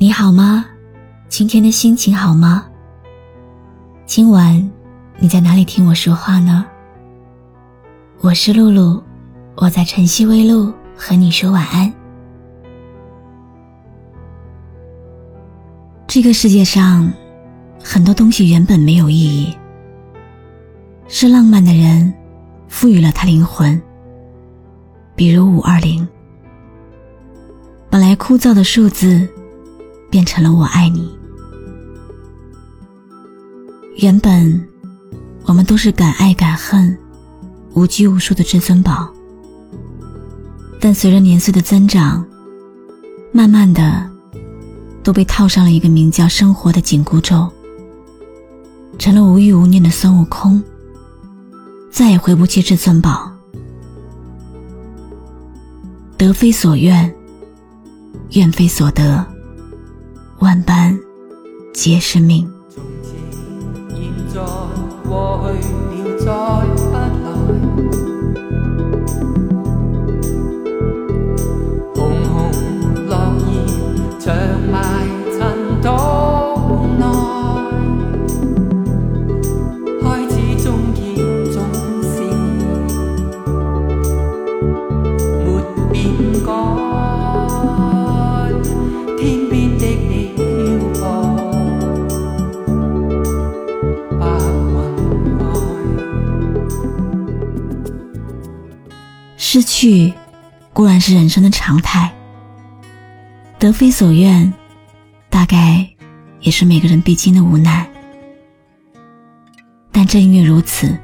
你好吗？今天的心情好吗？今晚你在哪里听我说话呢？我是露露，我在晨曦微露和你说晚安。这个世界上，很多东西原本没有意义，是浪漫的人赋予了它灵魂。比如五二零，本来枯燥的数字，变成了我爱你。原本，我们都是敢爱敢恨、无拘无束的至尊宝，但随着年岁的增长，慢慢的，都被套上了一个名叫生活的紧箍咒，成了无欲无念的孙悟空，再也回不去至尊宝。得非所愿，愿非所得，万般皆是命。失去固然是人生的常态，得非所愿，大概也是每个人必经的无奈。但正因为如此，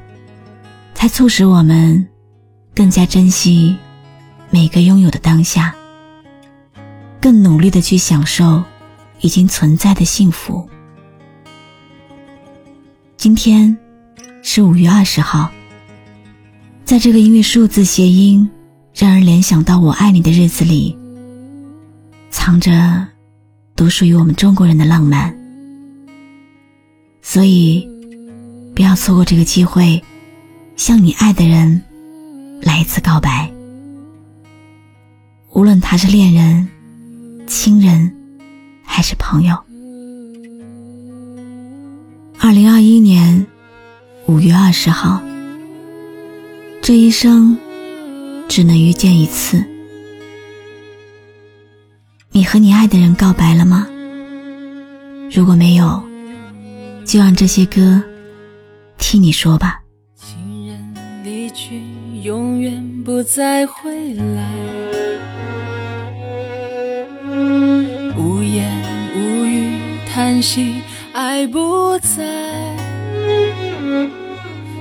才促使我们更加珍惜每个拥有的当下，更努力的去享受已经存在的幸福。今天是五月二十号。在这个因为数字谐音让人联想到“我爱你”的日子里，藏着独属于我们中国人的浪漫。所以，不要错过这个机会，向你爱的人来一次告白。无论他是恋人、亲人，还是朋友。二零二一年五月二十号。这一生只能遇见一次。你和你爱的人告白了吗？如果没有，就让这些歌替你说吧。情人离去，永远不再回来。无言无语，叹息，爱不在。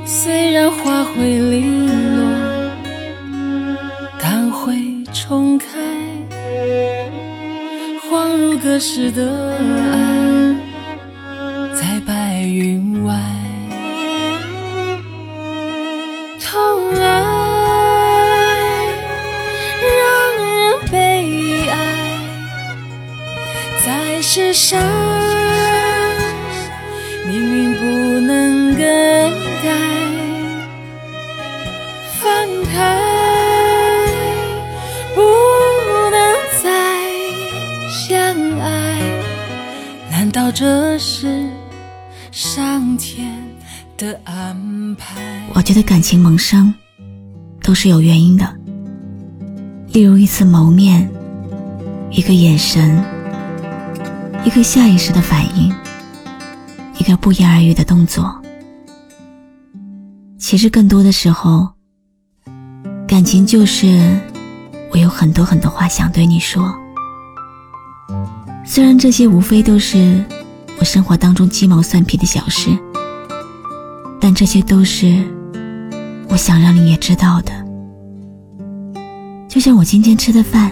虽然花会零重开，恍如隔世的爱，在白云外。痛爱让人悲哀，在世上，这是上天的安排。我觉得感情萌生都是有原因的，例如一次谋面，一个眼神，一个下意识的反应，一个不言而喻的动作。其实更多的时候，感情就是我有很多很多话想对你说，虽然这些无非都是。我生活当中鸡毛蒜皮的小事，但这些都是我想让你也知道的。就像我今天吃的饭，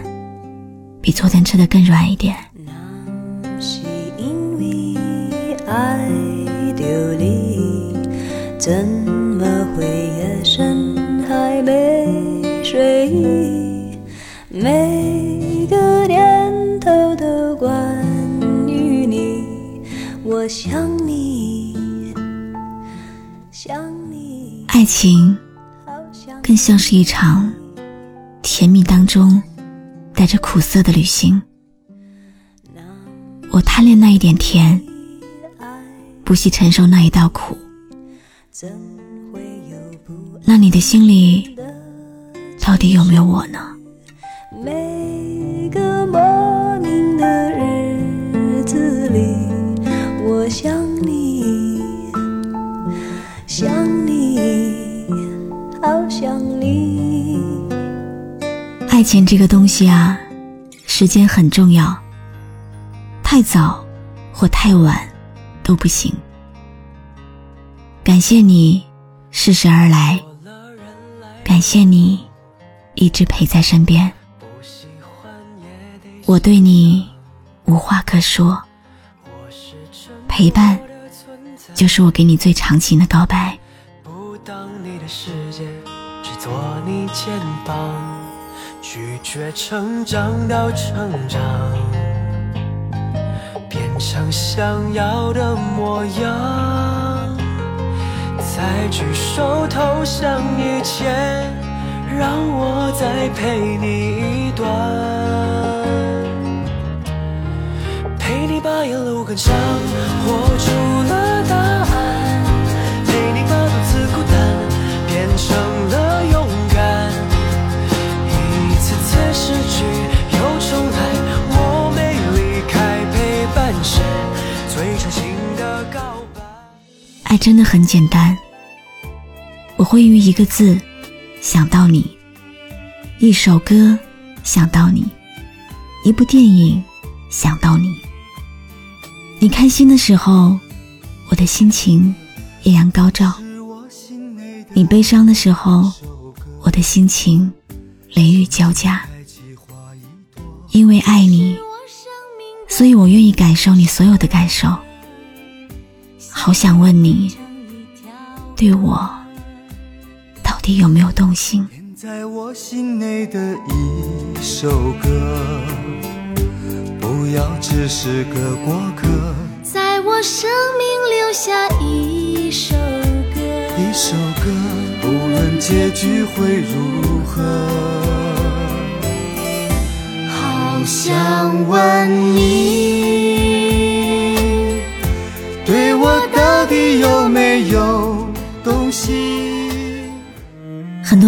比昨天吃的更软一点。那是因为爱着你，怎情更像是一场甜蜜当中带着苦涩的旅行。我贪恋那一点甜，不惜承受那一道苦。那你的心里到底有没有我呢？每个莫名的日子里，我想你，想爱情这个东西啊，时间很重要，太早或太晚都不行。感谢你适时而来，感谢你一直陪在身边。我对你无话可说，陪伴就是我给你最长情的告白。不当你的世界，只做你肩膀，拒绝成长到成长，变成想要的模样，再举手投降以前，让我再陪你一段。陪你把沿路感伤活出了爱真的很简单，我会用一个字想到你，一首歌想到你，一部电影想到你。你开心的时候，我的心情艳阳高照；你悲伤的时候，我的心情雷雨交加。因为爱你，所以我愿意感受你所有的感受。好想问你，对我到底有没有动心？在我心内的一首歌。不要只是个过客，在我生命留下一首歌，一首歌，不论结局会如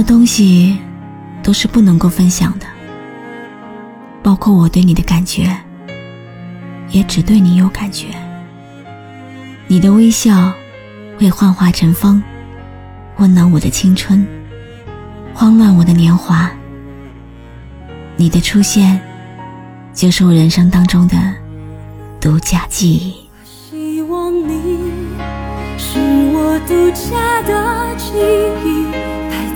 东西都是不能够分享的，包括我对你的感觉。也只对你有感觉。你的微笑会幻化成风，温暖我的青春，慌乱我的年华。你的出现，就是我人生当中的独家记忆。我希望你是我独家的记忆，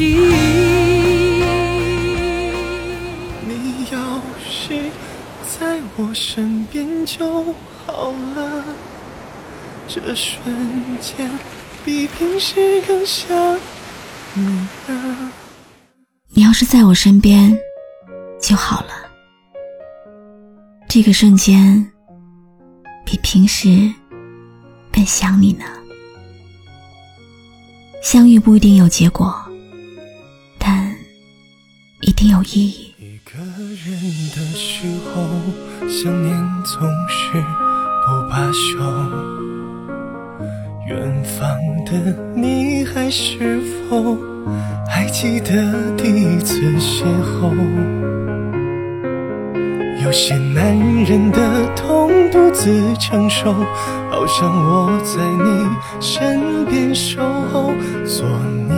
你要是在我身边就好了，这瞬间比平时更想你了。你要是在我身边就好了，这个瞬间比平时更想你呢。相遇不一定有结果，但一定有意义。一个人的时候，想念总是不罢休。远方的你还是否还记得第一次邂逅？有些男人的痛独自承受，好像我在你身边守候，做你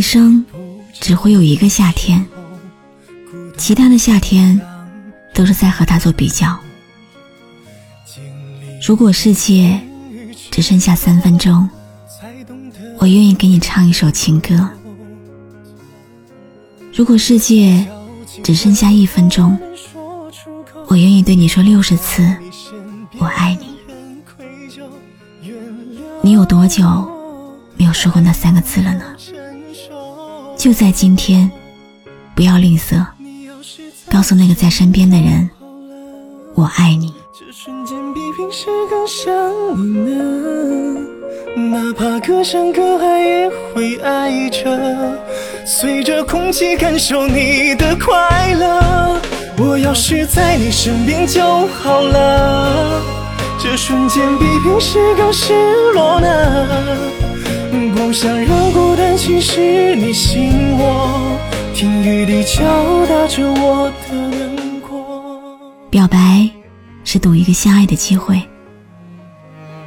一生只会有一个夏天，其他的夏天都是在和他做比较。如果世界只剩下三分钟，我愿意给你唱一首情歌；如果世界只剩下一分钟，我愿意对你说六十次“我爱你”。你有多久没有说过那三个字了呢？就在今天，不要吝啬，告诉那个在身边的人“我爱你”。这瞬间比平时更想你呢，哪怕隔山隔海也会爱着，随着空气感受你的快乐。我要是在你身边就好了，这瞬间比平时更失落呢，不想让孤单侵蚀你心窝，听雨滴敲打着我的难过。表白。是赌一个相爱的机会，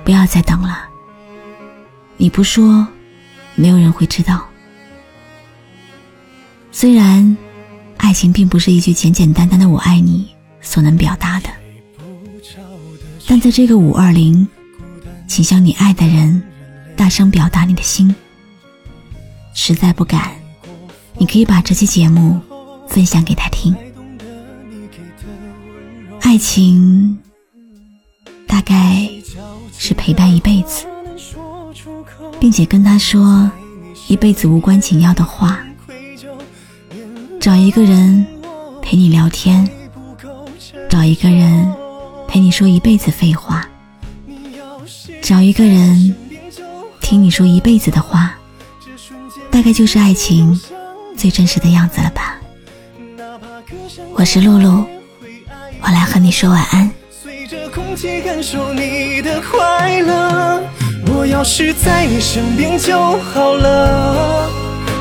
不要再等了。你不说，没有人会知道。虽然爱情并不是一句简简单单的“我爱你”所能表达的，但在这个五二零，请向你爱的人大声表达你的心。实在不敢，你可以把这期节目分享给他听。爱情大概是陪伴一辈子，并且跟他说一辈子无关紧要的话，找一个人陪你聊天，找一个人陪你说一辈子废话，找一个人听你说一辈子的话，大概就是爱情最真实的样子了吧。我是露露。我来和你说晚安。随着你的，我要是在你身边就好了。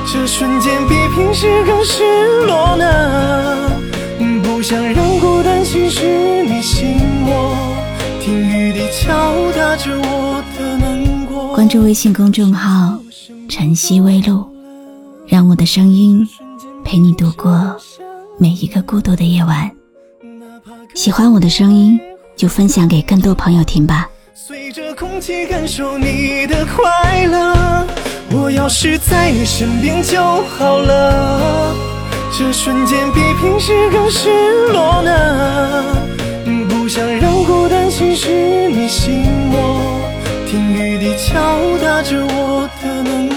这瞬间比平时更失落呢，不想让孤单侵蚀你心窝，听雨滴敲打着我的难过。关注微信公众号“晨曦微露”，让我的声音陪你度过每一个孤独的夜晚。喜欢我的声音，就分享给更多朋友听吧。随着空气感受你的快乐，我要是在你身边就好了。这瞬间比平时更失落呢，不想让孤单侵蚀你心，听雨滴敲打着我的门